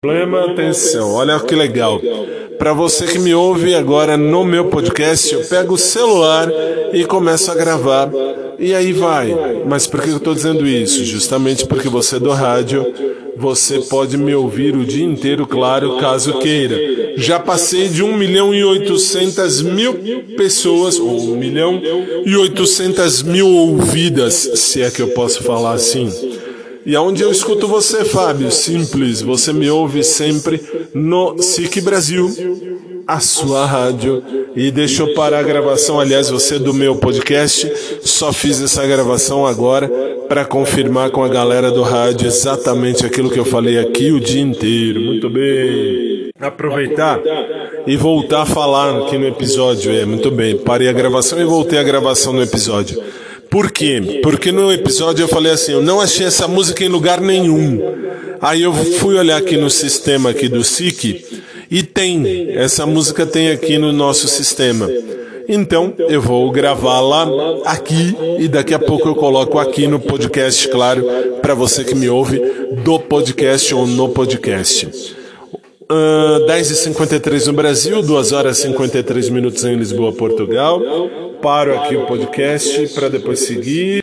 Problema, atenção, olha que legal. Para você que me ouve agora no meu podcast, eu pego o celular e começo a gravar. E aí vai. Mas por que eu estou dizendo isso? Justamente porque você é do rádio, você pode me ouvir o dia inteiro, claro, caso queira. Já passei de 1 milhão e 800 mil pessoas, ou 1 milhão e 800 mil ouvidas, se é que eu posso falar assim. E aonde eu escuto você, Fábio? Simples, você me ouve sempre no SIC Brasil, a sua rádio. E deixa eu parar a gravação, aliás, você é do meu podcast, só fiz essa gravação agora para confirmar com a galera do rádio exatamente aquilo que eu falei aqui o dia inteiro. Muito bem. Aproveitar e voltar a falar aqui no episódio. É, muito bem. Parei a gravação e voltei a gravação no episódio. Por quê? Porque no episódio eu falei assim, eu não achei essa música em lugar nenhum. Aí eu fui olhar aqui no sistema aqui do SIC e tem, essa música tem aqui no nosso sistema. Então eu vou gravá-la aqui e daqui a pouco eu coloco aqui no podcast, claro, para você que me ouve do podcast ou no podcast. Uh, 10h53 no Brasil, 2 horas e 53 minutos em Lisboa, Portugal. Paro aqui o podcast para depois seguir.